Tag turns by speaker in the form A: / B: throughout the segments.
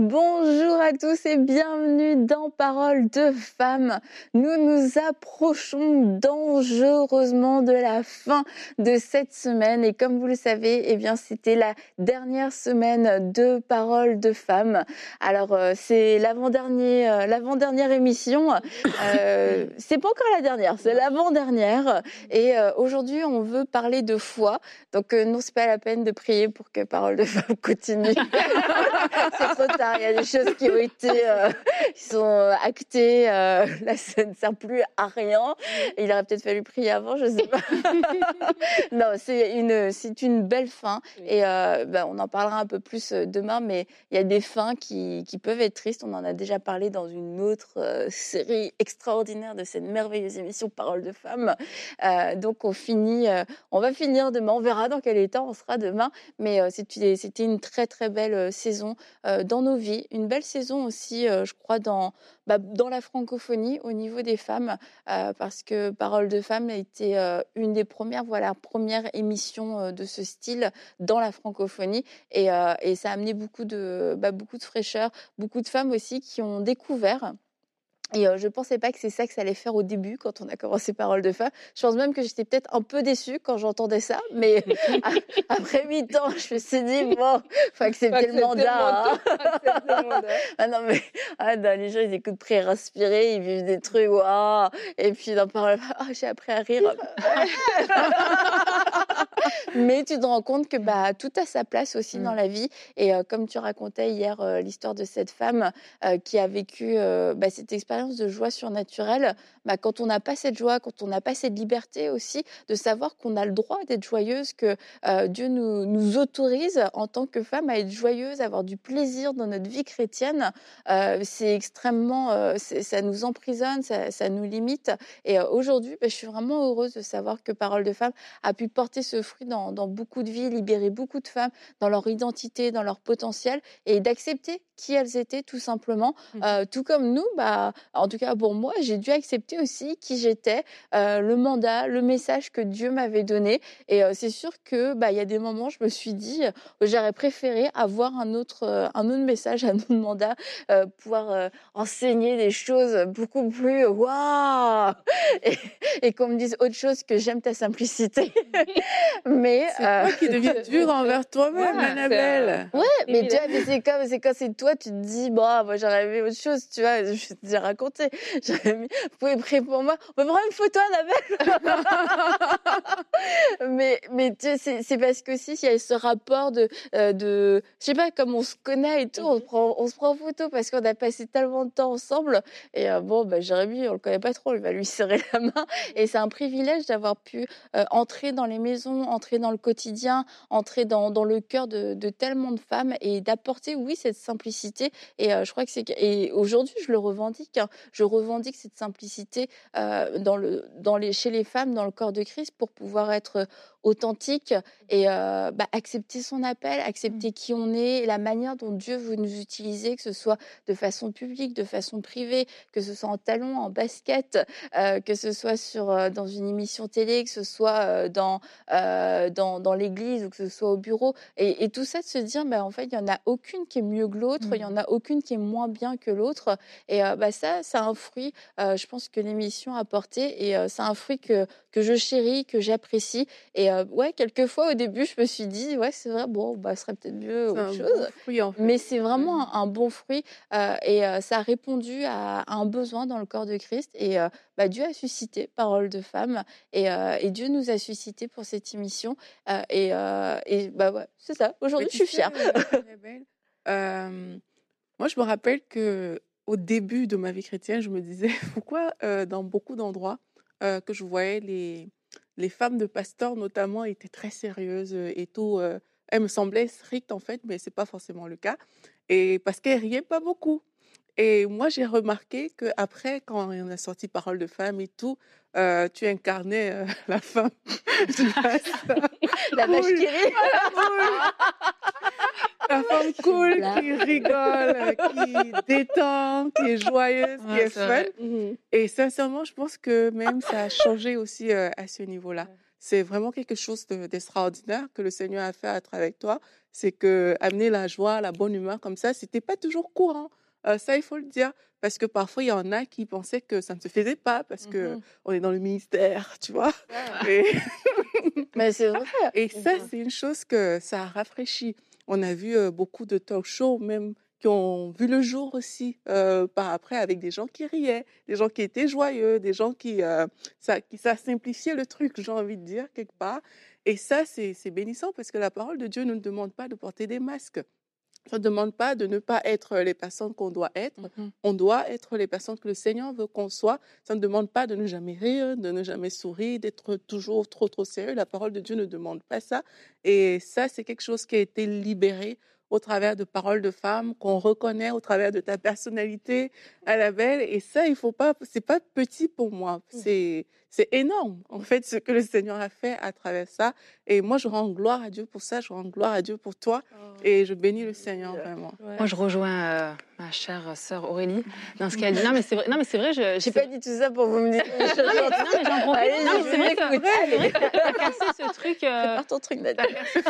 A: Bonjour à tous et bienvenue dans Parole de femmes. Nous nous approchons dangereusement de la fin de cette semaine et comme vous le savez, eh bien c'était la dernière semaine de Parole de femmes. Alors euh, c'est l'avant-dernier, euh, l'avant-dernière émission. Euh, c'est pas encore la dernière, c'est l'avant-dernière. Et euh, aujourd'hui, on veut parler de foi. Donc non, c'est pas la peine de prier pour que Parole de femmes continue. c'est trop tard. Il y a des choses qui ont été, euh, qui sont euh, actées. Euh, là, ça ne sert plus à rien. Il aurait peut-être fallu prier avant, je sais pas. non, c'est une, c'est une belle fin. Et euh, ben, on en parlera un peu plus demain. Mais il y a des fins qui, qui peuvent être tristes. On en a déjà parlé dans une autre série extraordinaire de cette merveilleuse émission Parole de femmes. Euh, donc on finit, on va finir demain. On verra dans quel état on sera demain. Mais c'était c'était une très très belle saison dans nos Une belle saison aussi, euh, je crois, dans, bah, dans la francophonie au niveau des femmes, euh, parce que Parole de femmes a été euh, une des premières, voilà, première émission de ce style dans la francophonie. Et, et ça a amené beaucoup de, bah, beaucoup de fraîcheur, beaucoup de femmes aussi qui ont découvert. Et euh, je pensais pas que c'est ça que ça allait faire au début quand on a commencé Parole de femme. Je pense même que j'étais peut-être un peu déçue quand j'entendais ça, mais après huit ans, je me suis dit bon, faut accepter le mandat. hein. Ah non mais ah, non, les gens ils écoutent prier, respirer, ils vivent des trucs waouh. Et puis dans Parole, ah, j'ai appris à rire. Mais tu te rends compte que bah tout a sa place aussi dans
B: Mm.
A: la vie. Et euh, comme tu racontais hier euh, l'histoire de cette femme euh, qui a vécu bah, cette expérience de joie surnaturelle, bah, quand on n'a pas cette joie, quand on n'a pas cette liberté aussi de savoir qu'on a le droit d'être joyeuse, que Dieu nous, nous autorise en tant que femme à être joyeuse, à avoir du plaisir dans notre vie chrétienne, c'est extrêmement, ça nous emprisonne, ça, ça nous limite. Et aujourd'hui, bah, je suis vraiment heureuse de savoir que Parole de femme a pu porter ce fruit dans, dans beaucoup de vies, libérer beaucoup de femmes dans leur identité, dans leur potentiel, et d'accepter qui elles étaient tout simplement.
B: Mhm.
A: Euh, tout comme nous, bah, en tout cas pour moi, j'ai dû accepter aussi qui j'étais, euh, le mandat, le message que Dieu m'avait donné. Et euh, c'est sûr que bah, il y a des moments, je me suis dit, j'aurais préféré avoir un autre, un autre message, un autre mandat, pouvoir enseigner des choses beaucoup plus waouh et, et qu'on me dise autre chose que j'aime ta simplicité. Mais
B: C'est
A: euh,
B: toi qui deviens dur envers toi-même,
C: Ouais,
B: Annabelle.
A: Ouais, mais tu vois, mais c'est comme, c'est quand c'est toi, tu te dis, bon, moi j'aurais aimé autre chose, tu vois, je vais te déjà raconté. J'aurais mis, vous pouvez prier pour moi, on peut prendre une photo, Annabelle. mais, mais tu sais, c'est, c'est parce que aussi, il y a ce rapport de, euh, de, je sais pas, comme on se connaît et tout, on, se prend, on se prend en photo parce qu'on a passé tellement de temps ensemble. Et euh, bon, bah, Jérémy, on le connaît pas trop, il va lui serrer la main. Et c'est un privilège d'avoir pu euh, entrer dans les maisons, entrer dans le quotidien, entrer dans, dans le cœur de, de tellement de femmes et d'apporter, oui, cette simplicité. Et euh, je crois que c'est et aujourd'hui, je le revendique. hein. Je revendique cette simplicité euh, dans le, dans les, chez les femmes, dans le corps de Christ, pour pouvoir être authentique et euh, bah, accepter son appel, accepter qui on est, la manière dont Dieu veut nous utiliser, que ce soit de façon publique, de façon privée, que ce soit en talons, en basket, euh, que ce soit sur euh, dans une émission télé, que ce soit euh, dans euh, dans, dans l'église ou que ce soit au bureau. Et, et tout ça de se dire, bah, en fait, il y en a aucune qui est mieux que l'autre, il y en a aucune qui est moins bien que l'autre. Et euh, bah, ça, c'est un fruit, euh, je pense que l'émission a porté. Et euh, c'est un fruit que, que je chéris, que j'apprécie. Et euh, ouais, quelquefois, au début, je me suis dit, ouais, c'est vrai, bon, bah, ce serait peut-être mieux autre chose.
B: bon fruit, en fait.
A: Mais c'est vraiment un, un bon fruit euh, et euh, ça a répondu à, à un besoin dans le corps de Christ. Et euh, bah, Dieu a suscité Parole de femme et, euh, et Dieu nous a suscité pour cette émission. Euh, et, euh, et bah ouais, c'est ça. Aujourd'hui,
B: Mais
A: je suis fière.
B: euh, moi, je me rappelle que au début de ma vie chrétienne, je me disais pourquoi euh, dans beaucoup d'endroits euh, que je voyais les, les femmes de pasteurs notamment étaient très sérieuses et tout. euh, elles me semblaient strictes en fait, mais c'est pas forcément le cas. Et parce qu'elles riaient pas beaucoup. Et moi, j'ai remarqué que après, quand on a sorti Parole de femme et tout, euh, tu incarnais euh, la femme.
A: La vache qui rit.
B: La femme cool qui rigole, qui détend, qui est joyeuse, qui est, fun.
C: Mhm.
B: Et sincèrement, je pense que même ça a changé aussi euh, à ce niveau-là. C'est vraiment quelque chose de- d'extraordinaire que le Seigneur a fait à travers toi. C'est que amener la joie, la bonne humeur comme ça, c'était pas toujours courant. Euh, ça, il faut le dire. Parce que parfois, il y en a qui pensaient que ça ne se faisait pas parce que
A: Mhm.
B: on est dans le ministère, tu vois. Et,
A: Mais c'est vrai.
B: et ça, c'est une chose que ça a rafraîchi. On a vu euh, beaucoup de talk shows, même qui ont vu le jour aussi euh, par après avec des gens qui riaient, des gens qui étaient joyeux, des gens qui euh, ça qui ça simplifiait le truc, j'ai envie de dire quelque part. Et ça, c'est c'est bénissant parce que la parole de Dieu ne nous demande pas de porter des masques. Ça ne demande pas de ne pas être les personnes qu'on doit être.
A: Mhm.
B: On doit être les personnes que le Seigneur veut qu'on soit. Ça ne demande pas de ne jamais rire, de ne jamais sourire, d'être toujours trop, trop sérieux. La parole de Dieu ne demande pas ça. Et ça, c'est quelque chose qui a été libéré au travers de paroles de femmes qu'on reconnaît au travers de ta personnalité à la belle. Et ça, il faut pas, c'est pas petit pour moi. C'est, c'est énorme, en fait, ce que le Seigneur a fait à travers ça. Et moi, je rends gloire à Dieu pour ça. Je rends gloire à Dieu pour toi. Et je bénis le Seigneur vraiment.
C: Moi, je rejoins euh, ma chère sœur Aurélie dans ce qu'elle dit. Non, mais c'est vrai. Non, mais c'est vrai. Je,
A: J'ai pas dit tout ça pour vous me dire.
C: Non, mais, non, mais j'en profite.
A: Allez,
C: non, mais c'est vrai que c'est vrai que t'as cassé ce truc. euh,
A: ton truc,
C: cassé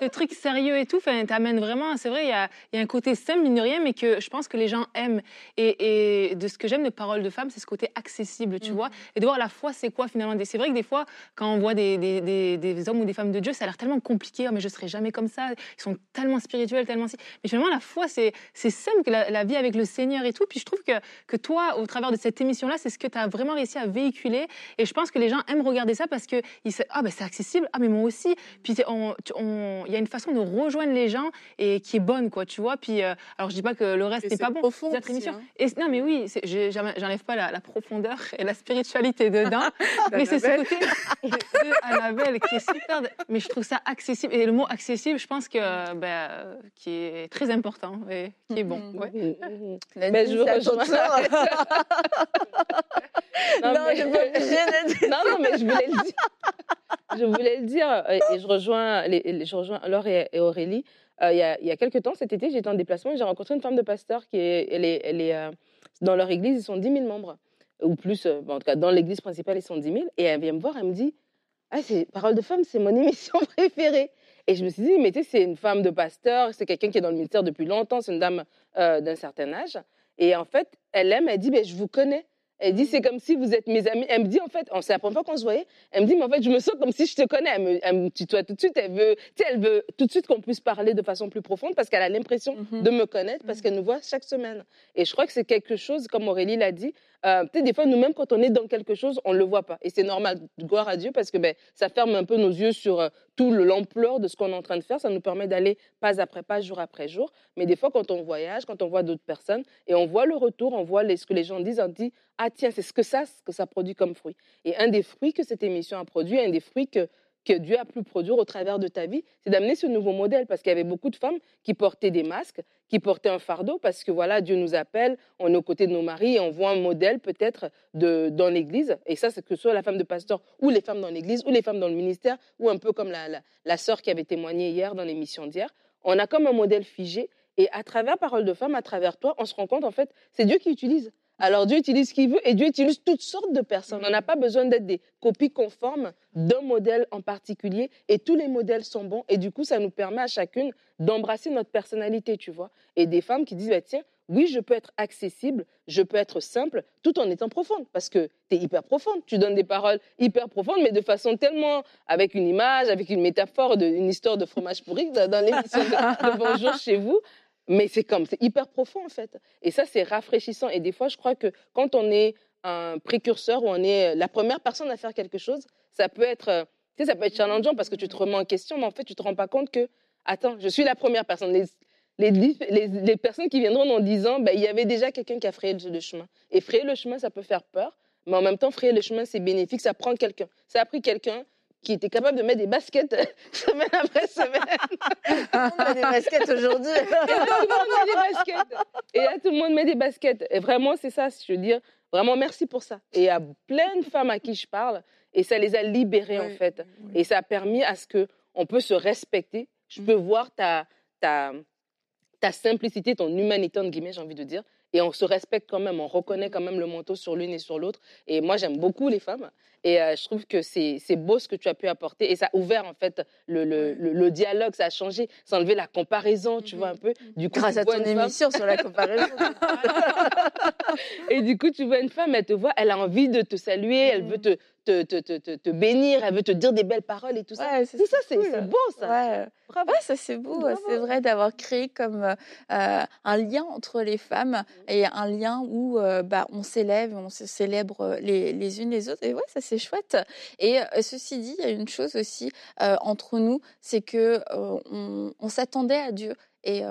C: ce truc sérieux et tout. Enfin, vraiment. C'est vrai, il y a, il y a un côté simple mine de rien, mais que je pense que les gens aiment. Et, et de ce que j'aime de Paroles de femmes, c'est ce côté accessible, tu
A: Mhm.
C: vois. Et de voir la foi, c'est quoi finalement? C'est vrai que des fois, quand on voit des, des, des, des hommes ou des femmes de Dieu, ça a l'air tellement compliqué. Oh, mais je serai jamais comme ça. Ils sont tellement spirituels, tellement si. Mais finalement, la foi, c'est c'est simple la, la vie avec le Seigneur et tout. Puis je trouve que, que toi, au travers de cette émission-là, c'est ce que tu as vraiment réussi à véhiculer. Et je pense que les gens aiment regarder ça parce que ils ah ben c'est accessible, ah mais moi aussi. Puis on- on- il y a une façon de rejoindre les gens et qui est bonne quoi, tu vois. Puis euh, alors je dis pas que le reste n'est pas bon.
B: profond aussi,
C: émission.
B: hein.
C: Et non mais oui, j'enlève pas la, la profondeur et la spiritualité dedans, mais c'est ce
B: Annabelle.
C: côté de Annabelle qui est super. Mais je trouve ça accessible et le mot accessible, je pense que euh, qui est très important et qui est bon.
A: Mhm.
C: ouais.
D: Mhm.
A: Nadine,
D: Mais je. Non,
A: Non,
D: mais- non, non, mais je voulais le dire. Je voulais le dire, euh, et je rejoins, les, je rejoins Laure et Aurélie. Euh, il, y a, quelques temps, cet été, j'étais en déplacement et j'ai rencontré une femme de pasteur qui est, elle est, elle est, euh, dans leur église, ils sont 10 000 membres, ou plus, euh, en tout cas, dans l'église principale, ils sont 10 000. Et elle vient me voir, elle me dit Ah, c'est Parole de femme, c'est mon émission préférée. Et je me suis dit, mais tu sais, c'est une femme de pasteur, c'est quelqu'un qui est dans le ministère depuis longtemps, c'est une dame d'un certain âge. Et en fait, elle aime, elle dit, ben, je vous connais. Elle dit, c'est comme si vous êtes mes amis. Elle me dit, en fait, on- c'est la première fois qu'on se voyait. Elle me dit, mais en fait, je me sens comme si je te connais. Elle me, elle me tutoie tout de suite. Elle veut, tu sais, elle veut tout de suite qu'on puisse parler de façon plus profonde parce qu'elle a l'impression
B: Mhm.
D: de me connaître parce qu'elle nous voit chaque semaine. Et je crois que c'est quelque chose, comme Aurélie l'a dit, euh, peut-être des fois, nous-mêmes, quand on est dans quelque chose, on ne le voit pas. Et c'est normal, gloire à Dieu, parce que ben, ça ferme un peu nos yeux sur euh, tout le- l'ampleur de ce qu'on est en train de faire. Ça nous permet d'aller pas après pas, jour après jour. Mais des fois, quand on voyage, quand on voit d'autres personnes, et on voit le retour, on voit les- ce que les gens disent, on dit, ah tiens, c'est ce que ça, ce que ça produit comme fruit. Et un des fruits que cette émission a produit, un des fruits que que Dieu a pu produire au travers de ta vie, c'est d'amener ce nouveau modèle parce qu'il y avait beaucoup de femmes qui portaient des masques, qui portaient un fardeau parce que voilà, Dieu nous appelle, on est aux côtés de nos maris et on voit un modèle peut-être dans l'église et ça c'est que soit la femme de pasteur ou les femmes dans l'église ou les femmes dans le ministère ou un peu comme la, la, la sœur qui avait témoigné hier dans l'émission d'hier, on a comme un modèle figé et à travers Parole de femme, à travers toi, on se rend compte en fait, c'est Dieu qui utilise. Alors Dieu utilise ce qu'il veut et Dieu utilise toutes sortes de personnes. On n'a pas besoin d'être des copies conformes d'un modèle en particulier et tous les modèles sont bons et du coup ça nous permet à chacune d'embrasser notre personnalité, tu vois. Et des femmes qui disent bah, tiens, oui, je peux être accessible, je peux être simple tout en étant profonde parce que tu es hyper profonde, tu donnes des paroles hyper profondes mais de façon tellement avec une image, avec une métaphore, une histoire de fromage pourri dans l'émission de Bonjour chez vous. Mais c'est comme, c'est hyper profond en fait. Et ça, c'est rafraîchissant. Et des fois, je crois que quand on est un précurseur ou on est la première personne à faire quelque chose, ça peut être, euh, tu sais, ça peut être challengeant parce que tu te remets en question, mais en fait, tu te rends pas compte que, attends, je suis la première personne. Les, les, les, les personnes qui viendront dans 10 ans, ben, il y avait déjà quelqu'un qui a frayé le, le chemin. Et frayer le chemin, ça peut faire peur, mais en même temps, frayer le chemin, c'est bénéfique, ça prend quelqu'un. Ça a pris quelqu'un qui était capable de mettre des baskets semaine après semaine.
A: On a des baskets aujourd'hui.
D: Tout le monde met des baskets. Et là, tout le monde met des baskets. Et vraiment, c'est ça, je veux dire. Vraiment, merci pour ça. Et il y a plein de femmes à qui je parle, et ça les a libérées, en fait.
B: oui.
D: Et ça a permis à ce qu'on peut se respecter. Je peux voir ta, ta, ta simplicité, ton humanité, entre guillemets, j'ai envie de dire. Et on se respecte quand même, on reconnaît quand même le manteau sur l'une et sur l'autre. Et moi, j'aime beaucoup les femmes. Et euh, je trouve que c'est c'est beau ce que tu as pu apporter. Et ça a ouvert, en fait, le, le, le, le dialogue, ça a changé, ça a enlevé la comparaison, tu vois, un peu. Du coup,
A: Grâce à ton
D: femme-
A: émission sur la comparaison.
D: et du coup, tu vois une femme, elle te voit, elle a envie de te saluer, elle veut te, te, te, te, te, te bénir, elle veut te dire des belles paroles et tout ça.
A: Ouais,
D: tout ça, c'est
A: cool.
D: c'est beau, ça.
A: Ouais.
D: Bravo.
A: Ouais, ça c'est beau, c'est vrai d'avoir créé comme euh, euh, un lien entre les femmes et un lien où euh, bah, on s'élève, on se célèbre les, les unes les autres. Et ouais, ça c'est chouette. Et euh, ceci dit, il y a une chose aussi euh, entre nous, c'est que euh, on, s'attendait à Dieu. Et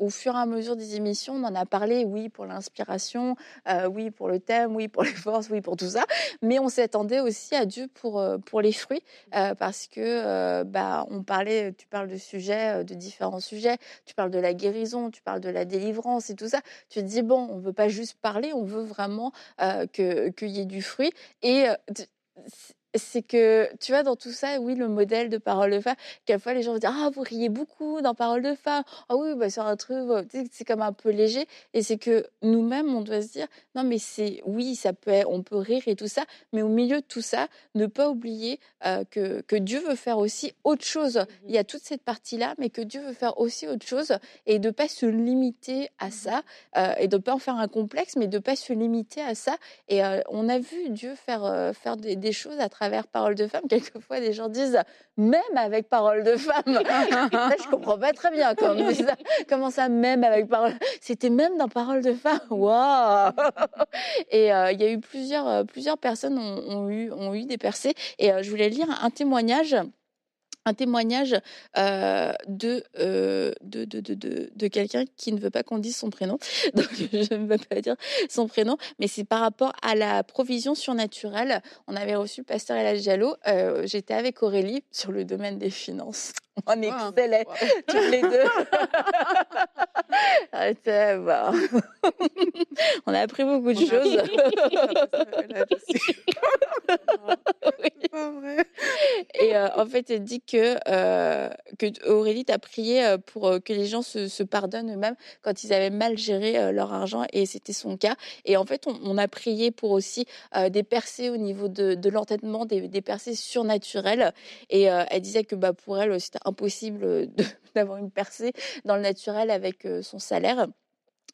A: au fur et à mesure des émissions, on en a parlé, oui, pour l'inspiration, euh, oui, pour le thème, oui, pour les forces, oui, pour tout ça. Mais on s'attendait aussi à Dieu pour, euh, pour les fruits, euh, parce que euh, bah, on parlait, tu parles de sujets, de différents sujets, tu parles de la guérison, tu parles de la délivrance et tout ça. Tu te dis, bon, on veut pas juste parler, on veut vraiment que- qu'il y ait du fruit. Et c'est que, tu vois, dans tout ça, oui, le modèle de parole de femme, quelquefois les gens vont dire, ah, vous riez beaucoup dans parole de femme. Ah oui, bah, c'est un truc, euh, c'est comme un peu léger. Et c'est que nous-mêmes, on doit se dire, non, mais c'est, oui, ça peut, être- on peut rire et tout ça, mais au milieu de tout ça, ne pas oublier euh, que, que Dieu veut faire aussi autre chose. Il y a toute cette partie-là, mais que Dieu veut faire aussi autre chose et de pas se limiter à ça euh, et de pas en faire un complexe, mais de pas se limiter à ça. Et euh, on a vu Dieu faire, faire des, des choses à travers Parole de femme. Quelquefois, des gens disent, même avec Parole de femme. ça, je comprends pas très bien quand ça. Comment ça, même avec Parole? C'était même dans Parole de femme? Waouh Et euh, il y a eu plusieurs, euh, plusieurs personnes ont, ont eu, ont eu des percées. Et euh, je voulais lire un témoignage un témoignage euh, de, euh, de, de, de, de, de quelqu'un qui ne veut pas qu'on dise son prénom. Donc, je ne veux pas dire son prénom, mais c'est par rapport à la provision surnaturelle. On avait reçu pasteur Elas Diallo. Euh, J'étais avec Aurélie sur le domaine des finances. On
B: Wow.
A: excellait
B: Wow.
A: toutes les deux. Arrêtez, bah. On a appris beaucoup de choses. Et euh, en fait, elle dit que, euh, que Aurélie t'a prié euh, pour que les gens se, se pardonnent eux-mêmes quand ils avaient mal géré leur argent, et c'était son cas. Et en fait, on, on a prié pour aussi euh, des percées au niveau de, de l'entêtement, des, des percées surnaturelles. Et elle disait que bah, pour elle, c'était impossible d'avoir une percée dans le naturel avec son salaire.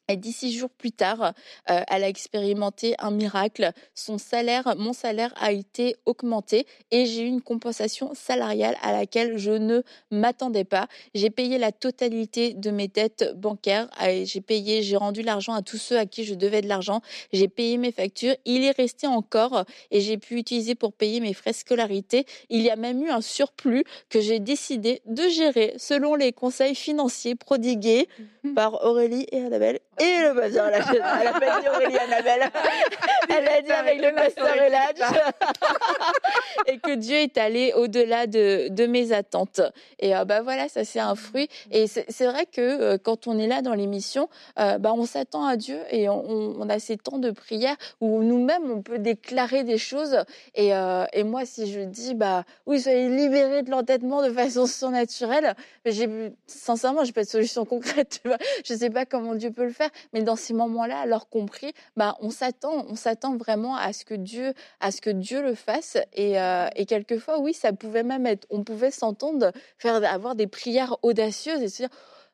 A: Et dix-six jours plus tard, euh, elle a expérimenté un miracle. Son salaire, mon salaire a été augmenté et j'ai eu une compensation salariale à laquelle je ne m'attendais pas. J'ai payé la totalité de mes dettes bancaires. J'ai payé, j'ai rendu l'argent à tous ceux à qui je devais de l'argent. J'ai payé mes factures. Il est resté encore et j'ai pu utiliser pour payer mes frais scolarité. Il y a même eu un surplus que j'ai décidé de gérer selon les conseils financiers prodigués par Aurélie et Annabelle. Et le pasteur Eladj. Elle a pas dit Aurélie Annabelle. Elle a dit avec le pasteur Eladj. et que Dieu est allé au-delà de, de mes attentes. Et euh, bah voilà, ça c'est un fruit. Et c'est vrai que euh, quand on est là dans l'émission, euh, bah on s'attend à Dieu et on, on- on a ces temps de prière où nous-mêmes on peut déclarer des choses. Et, euh, et moi, si je dis bah oui, soyez libérés de l'entêtement de façon surnaturelle, j'ai sincèrement, j'ai pas de solution concrète. Tu vois, je sais pas comment Dieu peut le faire, mais dans ces moments-là, alors compris, bah on s'attend, on s'attend vraiment à ce que Dieu, à ce que Dieu le fasse. Et, euh, quelquefois, oui, ça pouvait même être, on pouvait s'entendre faire avoir des prières audacieuses et se dire.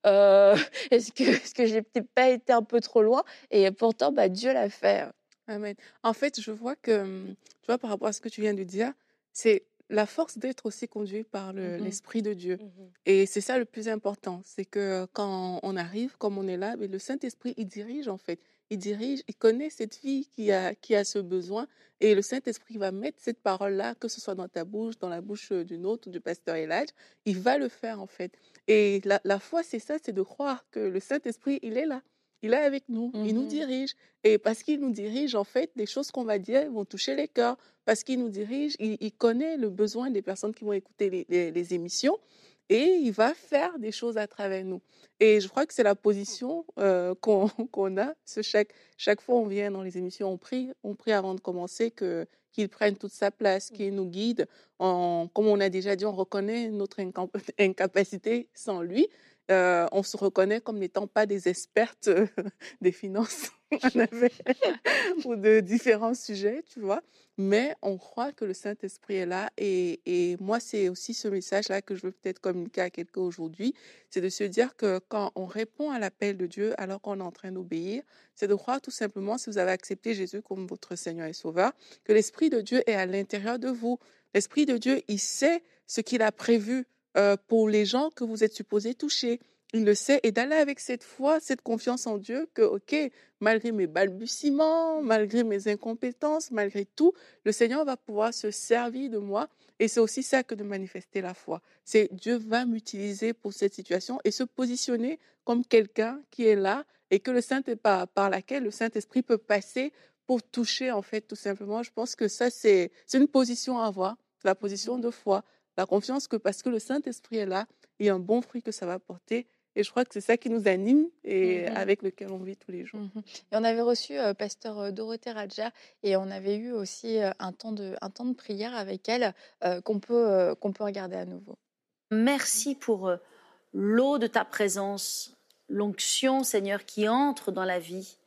A: euh, est-ce que est-ce que j'ai peut-être pas été un peu trop loin? Et pourtant bah Dieu l'a fait
B: Amen. En fait, je vois que, tu vois, par rapport à ce que tu viens de dire, c'est la force d'être aussi conduit par le-
A: Mhm.
B: l'Esprit de Dieu.
D: Mhm.
B: Et c'est ça le plus important, c'est que quand on arrive, comme on est là, mais le Saint-Esprit, il dirige en fait. Il dirige, il connaît cette fille qui a, qui a ce besoin. Et le Saint-Esprit va mettre cette parole-là, que ce soit dans ta bouche, dans la bouche euh, d'une autre, du pasteur Elijah, il va le faire en fait. Et la, la foi, c'est ça, c'est de croire que le Saint-Esprit, il est là. Il est avec nous, il nous
A: Mhm.
B: dirige. Et parce qu'il nous dirige, en fait, les choses qu'on va dire vont toucher les cœurs. Parce qu'il nous dirige, il, il connaît le besoin des personnes qui vont écouter les, les- les émissions et il va faire des choses à travers nous. Et je crois que c'est la position euh, qu'on a. Chaque, chaque fois on vient dans les émissions, on prie, on prie avant de commencer que qu'il prenne toute sa place, qu'il nous guide. Comme on a déjà dit, on reconnaît notre incap- incapacité sans lui. Euh, on se reconnaît comme n'étant pas des expertes euh, des finances ou de différents sujets, tu vois. Mais on croit que le Saint-Esprit est là. Et, et moi, c'est aussi ce message-là que je veux peut-être communiquer à quelqu'un aujourd'hui. C'est de se dire que quand on répond à l'appel de Dieu alors qu'on est en train d'obéir, c'est de croire tout simplement, si vous avez accepté Jésus comme votre Seigneur et Sauveur, que l'Esprit de Dieu est à l'intérieur de vous. L'Esprit de Dieu, il sait ce qu'il a prévu euh, pour les gens que vous êtes supposés toucher. Il le sait et d'aller avec cette foi, cette confiance en Dieu que, OK, malgré mes balbutiements, malgré mes incompétences, malgré tout, le Seigneur va pouvoir se servir de moi. Et c'est aussi ça que de manifester la foi. C'est Dieu va m'utiliser pour cette situation et se positionner comme quelqu'un qui est là et que le Saint par, par laquelle le Saint-Esprit peut passer pour toucher, en fait, tout simplement. Je pense que ça, c'est une position à avoir, la position de foi, la confiance que parce que le Saint-Esprit est là, il y a un bon fruit que ça va porter. Et je crois que c'est ça qui nous anime et mmh avec lequel on vit tous les jours. Mmh
A: et on avait reçu euh, pasteur euh, Dorothée Raja et on avait eu aussi euh, un, temps de, un temps de prière avec elle qu'on peut, qu'on peut regarder à nouveau.
E: Merci pour l'eau de ta présence, l'onction, Seigneur, qui entre dans la vie,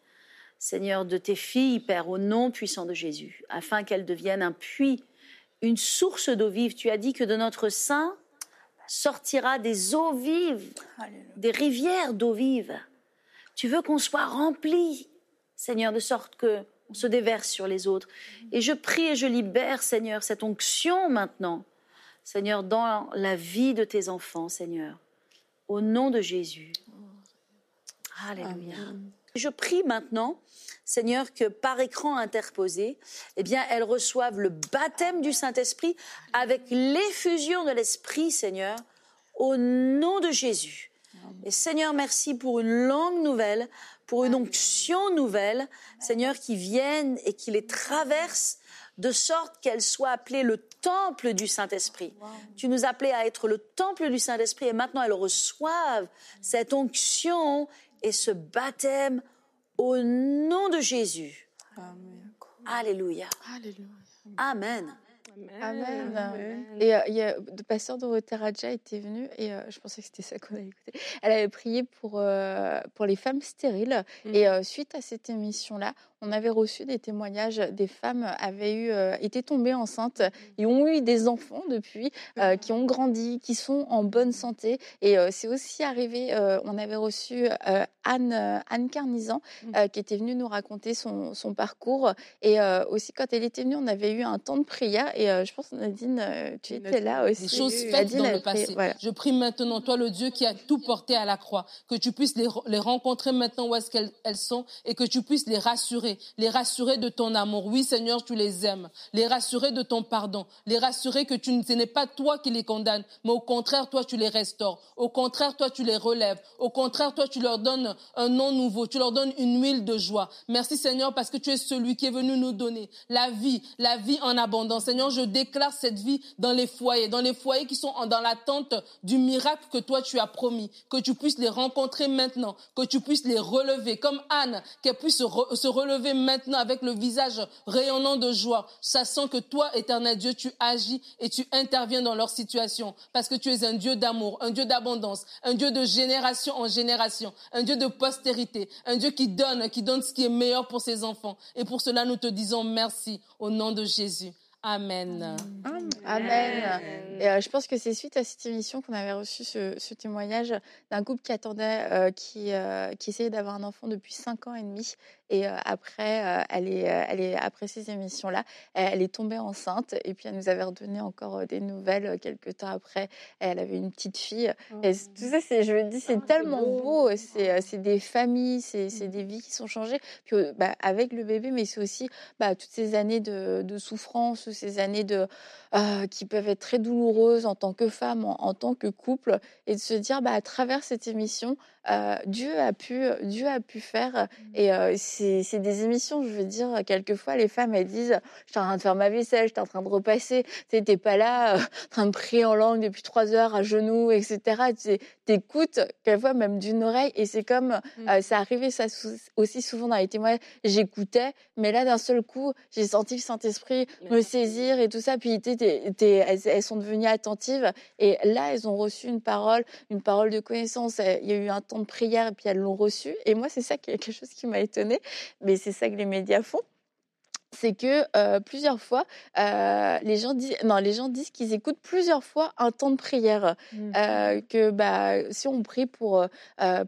E: Seigneur, de tes filles, Père, au nom puissant de Jésus, afin qu'elles deviennent un puits une source d'eau vive. Tu as dit que de notre sein sortira des eaux vives, des rivières d'eau vive. Tu veux qu'on soit rempli, Seigneur, de sorte que on se déverse sur les autres. Et je prie et je libère, Seigneur, cette onction maintenant, Seigneur, dans la vie de tes enfants, Seigneur, au nom de Jésus. Alléluia. Je prie maintenant Seigneur, que par écran interposé, eh bien, elles reçoivent le baptême du Saint-Esprit avec l'effusion de l'Esprit, Seigneur, au nom de Jésus. Et Seigneur, merci pour une langue nouvelle, pour une onction nouvelle, Seigneur, qui vienne et qui les traverse de sorte qu'elles soient appelées le temple du Saint-Esprit. Tu nous appelais à être le temple du Saint-Esprit et maintenant elles reçoivent cette onction et ce baptême au nom de Jésus. Alléluia. Amen.
A: Amen. Et euh, il y a, le pasteur Dorothée Raja était venu et euh, je pensais que c'était ça qu'on avait écouté. Elle avait prié pour, euh, pour les femmes stériles. Mm. Et suite à cette émission-là, on avait reçu des témoignages des femmes avaient eu, été tombées enceintes et ont eu des enfants depuis, euh, qui ont grandi, qui sont en bonne santé. Et c'est aussi arrivé, on avait reçu Anne, Anne Carnizan mmh. qui était venue nous raconter son, son parcours. Et aussi, quand elle était venue, on avait eu un temps de prière. Et je pense, Nadine, tu étais là aussi.
D: Des choses faites dans le passé. Je prie maintenant, toi, le Dieu qui a tout porté à la croix, que tu puisses les, les rencontrer maintenant où est-ce qu'elles sont et que tu puisses les rassurer les rassurer de ton amour. Oui, Seigneur, tu les aimes. Les rassurer de ton pardon. Les rassurer que tu, ce n'est pas toi qui les condamnes, mais au contraire, toi, tu les restaures. Au contraire, toi, tu les relèves. Au contraire, toi, tu leur donnes un nom nouveau. Tu leur donnes une huile de joie. Merci, Seigneur, parce que tu es celui qui est venu nous donner la vie, la vie en abondance. Seigneur, je déclare cette vie dans les foyers, dans les foyers qui sont dans l'attente du miracle que toi, tu as promis. Que tu puisses les rencontrer maintenant. Que tu puisses les relever. Comme Anne, qu'elle puisse se relever maintenant avec le visage rayonnant de joie, sachant que toi, éternel Dieu, tu agis et tu interviens dans leur situation, parce que tu es un Dieu d'amour, un Dieu d'abondance, un Dieu de génération en génération, un Dieu de postérité, un Dieu qui donne, qui donne ce qui est meilleur pour ses enfants. Et pour cela, nous te disons merci au nom de Jésus. Amen.
A: Amen. Et euh, je pense que c'est suite à cette émission qu'on avait reçu ce, témoignage d'un couple qui attendait, euh, qui, euh, qui essayait d'avoir un enfant depuis cinq ans et demi et euh, après, euh, elle est, elle est, après ces émissions-là, elle, est tombée enceinte. Et puis, elle nous avait redonné encore des nouvelles quelques temps après. Elle avait une petite fille. Oh. Et tout ça, c'est, je me dis, c'est ah, tellement beau. C'est, c'est des familles, c'est, c'est des vies qui sont changées. Puis, bah, avec le bébé, mais c'est aussi bah, toutes ces années de, de souffrance, ces années de, qui peuvent être très douloureuses en tant que femme, en, tant que couple. Et de se dire, bah, à travers cette émission, euh, Dieu a pu, Dieu a pu faire. Et euh, c'est des émissions, je veux dire, quelquefois les femmes elles disent, je suis en train de faire ma vaisselle, je suis en train de repasser, tu t'es pas là, euh, en train de prier en langue depuis trois heures à genoux, etc. Tu t'écoutes quelquefois même d'une oreille et c'est comme
B: Mm.
A: euh, ça arrivait ça aussi souvent dans les témoignages. J'écoutais, mais là d'un seul coup, j'ai senti le Saint-Esprit me
D: Merci.
A: saisir et tout ça. Puis elles, elles sont devenues attentives et là elles ont reçu une parole, une parole de connaissance. Euh, Il y a eu un temps de prière et puis elles l'ont reçu. Et moi c'est ça qui est quelque chose qui m'a étonnée, mais c'est ça que les médias font c'est que euh, plusieurs fois, euh, les gens disent, non, les gens disent qu'ils écoutent plusieurs fois un temps de prière.
C: Mm.
A: Euh, que bah, si on prie pour,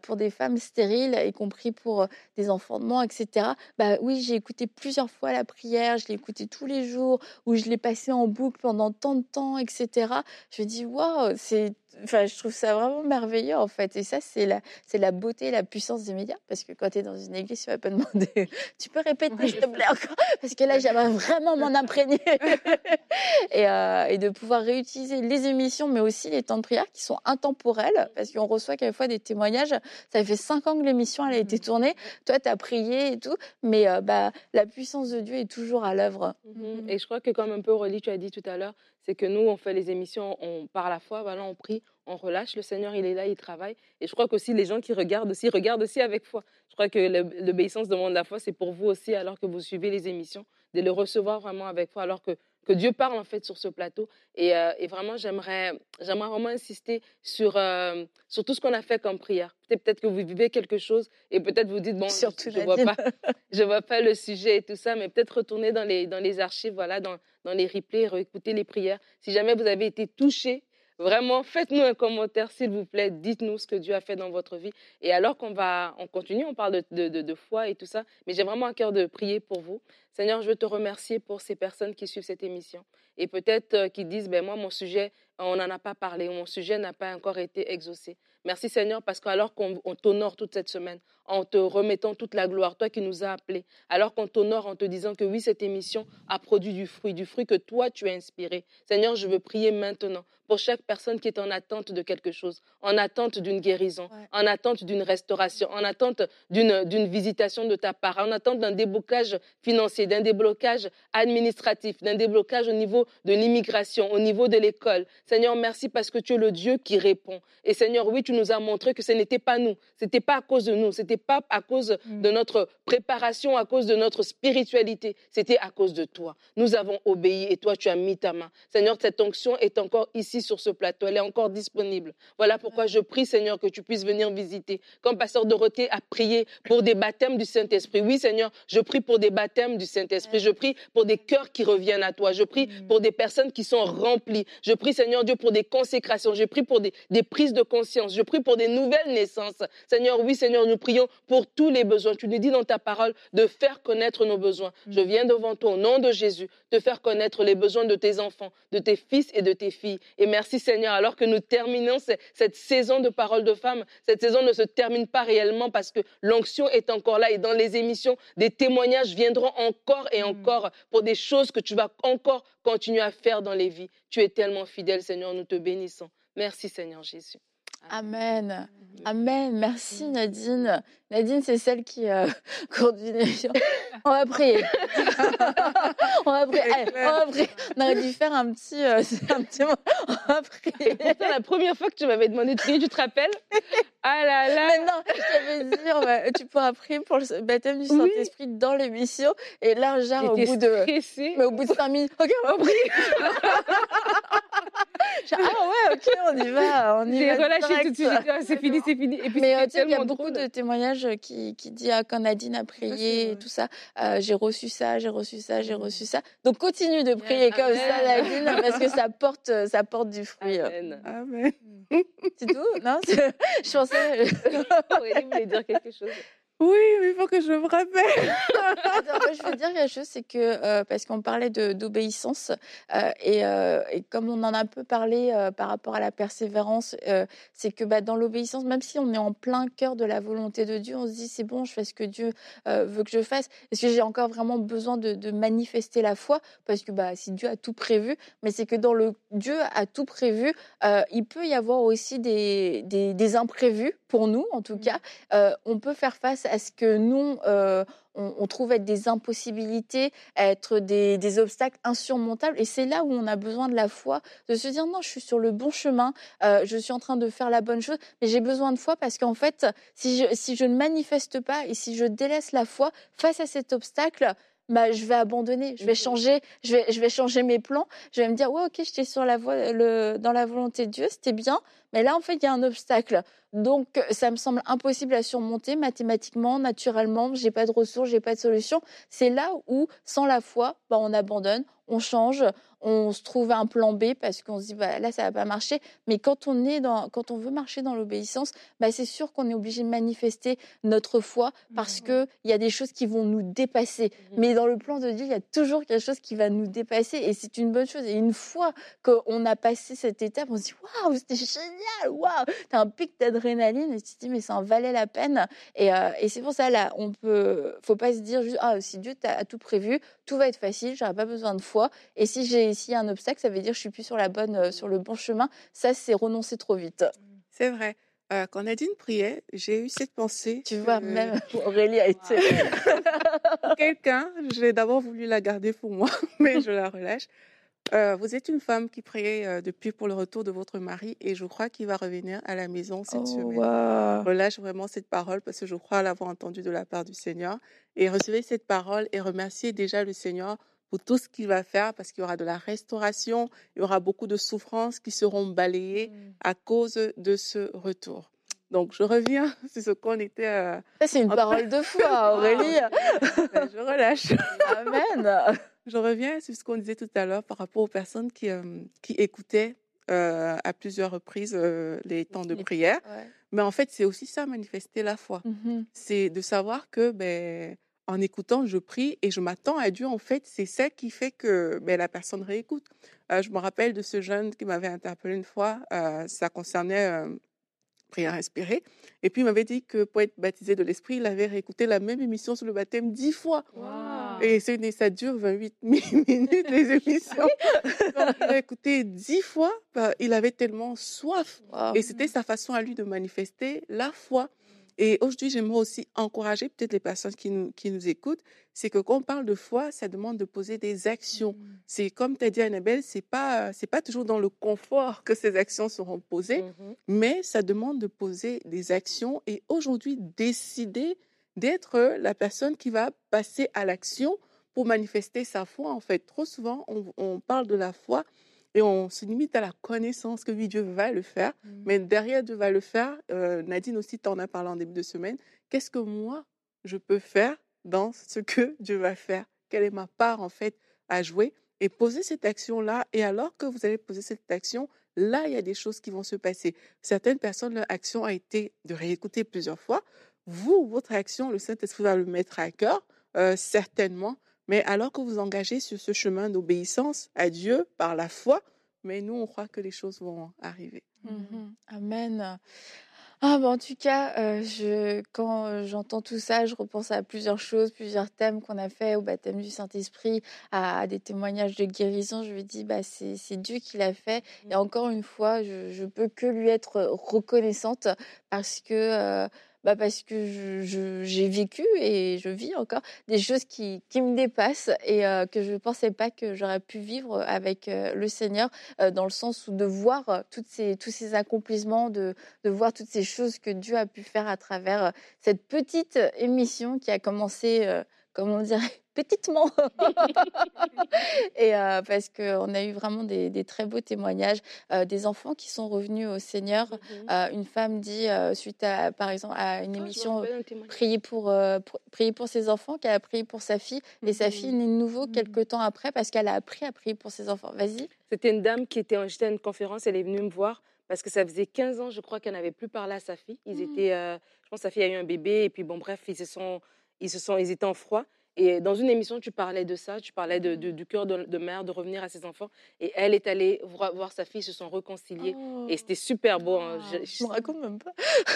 A: pour des femmes stériles, y compris pour des enfantements, etc., bah, oui, j'ai écouté plusieurs fois la prière, je l'ai écouté tous les jours, ou je l'ai passé en boucle pendant tant de temps, etc. Je dis, waouh, c'est. Enfin, je trouve ça vraiment merveilleux en fait. Et ça, c'est la, c'est la beauté et la puissance des médias. Parce que quand tu es dans une église, tu vas pas demander. Tu peux répéter, s'il te plaît, encore Parce que là, j'aimerais vraiment m'en imprégner. et, euh, et de pouvoir réutiliser les émissions, mais aussi les temps de prière qui sont intemporels, parce qu'on reçoit quelquefois des témoignages. Ça fait cinq ans que l'émission elle a été tournée. Toi, tu as prié et tout, mais euh, bah, la puissance de Dieu est toujours à l'œuvre.
D: Mhm. Et je crois que comme un peu Aurélie, tu as dit tout à l'heure, c'est que nous, on fait les émissions, on par la foi, voilà, on prie, on relâche. Le Seigneur, il est là, il travaille. Et je crois qu'aussi les gens qui regardent aussi, regardent aussi avec foi. Je crois que l'obéissance demande la foi, c'est pour vous aussi, alors que vous suivez les émissions, de le recevoir vraiment avec foi, alors que, que Dieu parle en fait sur ce plateau. Et, euh, et vraiment, j'aimerais j'aimerais vraiment insister sur, euh, sur tout ce qu'on a fait comme prière. Peut-être que vous vivez quelque chose et peut-être vous dites, bon,
A: Surtout
D: je ne vois pas je vois pas le sujet et tout ça, mais peut-être retourner dans les, dans les archives, voilà, dans, dans les replays, réécouter les prières. Si jamais vous avez été touché, vraiment, faites-nous un commentaire, s'il vous plaît. Dites-nous ce que Dieu a fait dans votre vie. Et alors qu'on va, on continue, on parle de, foi et tout ça, mais j'ai vraiment un cœur de prier pour vous. Seigneur, je veux te remercier pour ces personnes qui suivent cette émission et peut-être euh, qui disent, ben moi, mon sujet, on n'en a pas parlé, mon sujet n'a pas encore été exaucé. Merci Seigneur, parce qu'alors qu'on on t'honore toute cette semaine, en te remettant toute la gloire, toi qui nous as appelés, alors qu'on t'honore en te disant que oui, cette émission a produit du fruit, du fruit que toi tu as inspiré. Seigneur, je veux prier maintenant pour chaque personne qui est en attente de quelque chose, en attente d'une guérison,
A: Ouais.
D: en attente d'une restauration, en attente d'une d'une visitation de ta part, en attente d'un déblocage financier, d'un déblocage administratif, d'un déblocage au niveau de l'immigration, au niveau de l'école. Seigneur, merci parce que tu es le Dieu qui répond. Et Seigneur, oui, tu nous as montré que ce n'était pas nous, c'était pas à cause de nous, c'était pas à cause
C: Mm.
D: de notre préparation, à cause de notre spiritualité, c'était à cause de toi. Nous avons obéi et toi, tu as mis ta main. Seigneur, cette onction est encore ici sur ce plateau, elle est encore disponible. Voilà pourquoi je prie, Seigneur, que tu puisses venir visiter. Comme Pasteur Dorothée a prié pour des baptêmes du Saint-Esprit. Oui, Seigneur, je prie pour des baptêmes du Saint-Esprit. Je prie pour des cœurs qui reviennent à toi. Je prie
C: Mm.
D: pour des personnes qui sont remplies. Je prie, Seigneur Dieu, pour des consécrations. Je prie pour des, des prises de conscience. Je prie pour des nouvelles naissances. Seigneur, oui, Seigneur, nous prions pour tous les besoins. Tu nous dis dans ta parole de faire connaître nos besoins. Je viens devant toi au nom de Jésus, de faire connaître les besoins de tes enfants, de tes fils et de tes filles. Et merci, Seigneur, alors que nous terminons ce- cette saison de parole de femme, cette saison ne se termine pas réellement parce que l'onction est encore là et dans les émissions, des témoignages viendront encore et encore pour des choses que tu vas encore continuer à faire dans les vies. Tu es tellement fidèle, Seigneur, nous te bénissons. Merci, Seigneur Jésus.
A: Amen. Amen. Merci Nadine. Nadine, c'est celle qui euh, conduit l'émission. On va prier. on va prier. Allez, on va prier. On aurait dû faire un petit, euh, un petit mot. On va prier.
D: Pourtant, la première fois que tu m'avais demandé de prier, tu te rappelles? Ah là là
A: Maintenant, je t'avais dit, on va- tu pourras prier pour le baptême du
D: Oui.
A: Saint-Esprit dans l'émission. Et là, genre, au bout de,
D: stressée.
A: mais au bout de cinq minutes, ok, on va prier. Genre, ah ouais, ok, on y va. On y
D: J'ai
A: va
D: relâché
A: direct.
D: tout de suite. Ah, c'est fini, c'est fini. Et puis,
A: Mais euh,
D: c'était
A: tu sais, il y a beaucoup
D: drôle.
A: de témoignages euh, qui, qui disent ah, quand Nadine a prié et tout ça, euh, j'ai reçu ça, j'ai reçu ça, j'ai reçu ça. Donc continue de prier comme ça,
D: Amen.
A: Nadine, parce que ça porte, ça porte du fruit.
D: Amen.
B: Amen.
A: C'est tout Non? Je pensais.
D: Aurélie voulait dire quelque chose.
B: Oui, mais il faut que je me rappelle.
A: Je veux dire quelque chose, c'est que, euh, parce qu'on parlait d'obéissance, euh, et, euh, et comme on en a un peu parlé par rapport à la persévérance, c'est que bah, dans l'obéissance, même si on est en plein cœur de la volonté de Dieu, on se dit c'est bon, je fais ce que Dieu veut que je fasse. Est-ce que j'ai encore vraiment besoin de, de manifester la foi? Parce que bah, si Dieu a tout prévu, mais c'est que dans le Dieu a tout prévu, il peut y avoir aussi des, des, des imprévus, pour nous en tout cas. Euh, on peut faire face à ce que nous, euh, on, trouve être des impossibilités, être des, obstacles insurmontables. Et c'est là où on a besoin de la foi, de se dire non, je suis sur le bon chemin, euh, je suis en train de faire la bonne chose, mais j'ai besoin de foi parce qu'en fait, si je ne manifeste pas et si je délaisse la foi face à cet obstacle, bah, je vais abandonner, je vais
D: Mhm.
A: changer, je vais, je vais changer mes plans. Je vais me dire, ouais, ok, j'étais sur la voie, le, dans la volonté de Dieu, c'était bien, mais là, en fait, il y a un obstacle. Donc, ça me semble impossible à surmonter mathématiquement, naturellement. J'ai pas de ressources, j'ai pas de solution. C'est là où, sans la foi, bah, on abandonne, on change, on se trouve un plan B parce qu'on se dit bah, là ça va pas marcher. Mais quand on est dans, quand on veut marcher dans l'obéissance, bah, c'est sûr qu'on est obligé de manifester notre foi parce
C: Mhm.
A: que il y a des choses qui vont nous dépasser.
D: Mhm.
A: Mais dans le plan de Dieu, il y a toujours quelque chose qui va nous dépasser et c'est une bonne chose. Et une fois qu'on a passé cette étape, on se dit waouh, c'était génial, waouh, t'as un pic d'adrénaline et tu te dis mais ça en valait la peine. Et, euh, et c'est pour ça là, on peut, faut pas se dire juste ah si Dieu t'a a tout prévu, tout va être facile, j'aurai pas besoin de foi. Et si j'ai s'il y a un obstacle, ça veut dire que je suis plus sur la bonne, euh, sur le bon chemin. Ça c'est renoncer trop vite.
B: C'est vrai. Euh, quand Nadine priait, j'ai eu cette pensée.
A: Tu vois,
B: que
A: même Aurélie a été.
B: quelqu'un, j'ai d'abord voulu la garder pour moi, mais je la relâche. Euh, vous êtes une femme qui priait euh, depuis pour le retour de votre mari et je crois qu'il va revenir à la maison cette
A: Oh,
B: semaine. relâche vraiment cette parole parce que je crois l'avoir entendue de la part du Seigneur. Et recevez cette parole et remerciez déjà le Seigneur pour tout ce qu'il va faire parce qu'il y aura de la restauration, il y aura beaucoup de souffrances qui seront balayées à cause de ce retour. Donc, je reviens sur ce qu'on était. euh,
A: c'est une
B: En-
A: parole de foi, Aurélie.
B: ben, je relâche.
A: Amen.
B: Je reviens sur ce qu'on disait tout à l'heure par rapport aux personnes qui, euh, qui écoutaient euh, à plusieurs reprises euh, les temps de prière.
A: Ouais.
B: Mais en fait, c'est aussi ça, manifester la foi.
A: Mhm.
B: c'est de savoir que ben, en écoutant, je prie et je m'attends à Dieu. En fait, c'est ça qui fait que ben, la personne réécoute. Euh, je me rappelle de ce jeune qui m'avait interpellé une fois. euh, ça concernait euh, prière inspirée. Et puis, il m'avait dit que pour être baptisé de l'Esprit, il avait réécouté la même émission sur le baptême dix fois. Et ça dure 28 minutes, les émissions. Donc, il a écouté dix fois. ben, il avait tellement soif. Et c'était sa façon à lui de manifester la foi. Et aujourd'hui, j'aimerais aussi encourager peut-être les personnes qui nous, qui nous écoutent, c'est que quand on parle de foi, ça demande de poser des actions. C'est comme tu as dit, Annabelle, c'est pas, c'est pas toujours dans le confort que ces actions seront posées,
D: Mhm.
B: mais ça demande de poser des actions et aujourd'hui décider d'être la personne qui va passer à l'action pour manifester sa foi. En fait, trop souvent, on, on parle de la foi et on se limite à la connaissance que oui, Dieu va le faire. Mais derrière Dieu va le faire, euh, Nadine aussi t'en a parlé en début de semaine. Qu'est-ce que moi, je peux faire dans ce que Dieu va faire? Quelle est ma part, en fait, à jouer? Et poser cette action-là. Et alors que vous allez poser cette action, là, il y a des choses qui vont se passer. Certaines personnes, leur action a été de réécouter plusieurs fois. Vous, votre action, le Saint-Esprit va le mettre à cœur, euh, certainement. Mais alors que vous engagez sur ce chemin d'obéissance à Dieu par la foi, mais nous, on croit que les choses vont arriver.
A: Mhm. Amen. Ah, bah, en tout cas, euh, je, quand j'entends tout ça, je repense à plusieurs choses, plusieurs thèmes qu'on a fait au baptême du Saint-Esprit, à, à des témoignages de guérison. Je me dis, bah, c'est c'est Dieu qui l'a fait. Et encore une fois, je, je peux que lui être reconnaissante parce que, euh, bah, parce que j'ai vécu et je vis encore des choses qui, qui me dépassent et que je ne pensais pas que j'aurais pu vivre avec le Seigneur dans le sens où de voir toutes ces, tous ces accomplissements, de, de voir toutes ces choses que Dieu a pu faire à travers cette petite émission qui a commencé, comme on dirait, petitement. Et euh, parce qu'on a eu vraiment des, des très beaux témoignages, euh, des enfants qui sont revenus au Seigneur.
D: Mhm.
A: Euh, une femme dit, suite à, par exemple, à une
D: Ah,
A: émission prier pour, pour- prier pour ses enfants, qu'elle a prié pour sa fille, et sa
D: Mhm.
A: fille naît de nouveau
C: Mhm.
A: quelques temps après parce qu'elle a appris à prier pour ses enfants. Vas-y.
D: C'était une dame qui était, j'étais à une conférence, elle est venue me voir parce que ça faisait 15 ans, je crois, qu'elle n'avait plus parlé à sa fille. Ils
A: Mmh.
D: étaient, euh, je pense que sa fille a eu un bébé, et puis bon, bref, ils se sont, ils se sont, ils étaient en froid. Et dans une émission, tu parlais de ça, tu parlais de, de- du cœur de, de mère, de revenir à ses enfants. Et elle est allée voir, voir sa fille, se sont réconciliés. Et c'était super beau. hein. Je,
A: Je me raconte même pas.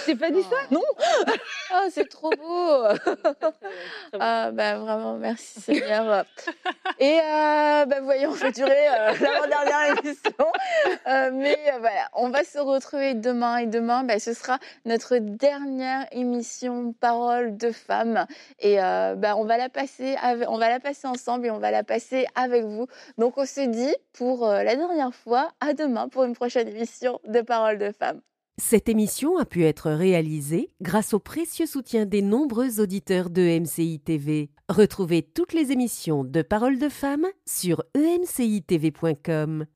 D: je pas dit ça?
A: Non Ah, c'est trop beau. Ah, bah vraiment, merci Seigneur. Et euh, bah, voyons, on fait durer euh, l'avant-dernière émission. Euh, mais euh, voilà, on va se retrouver demain. Et demain, bah, ce sera notre dernière émission Parole de femmes. Et euh, bah, on, va la passer on va la passer ensemble et on va la passer avec vous. Donc on se dit pour euh, la dernière fois, à demain pour une prochaine émission de Parole de femmes.
F: Cette émission a pu être réalisée grâce au précieux soutien des nombreux auditeurs de MCI TV. Retrouvez toutes les émissions de Paroles de femmes sur emcitv.com.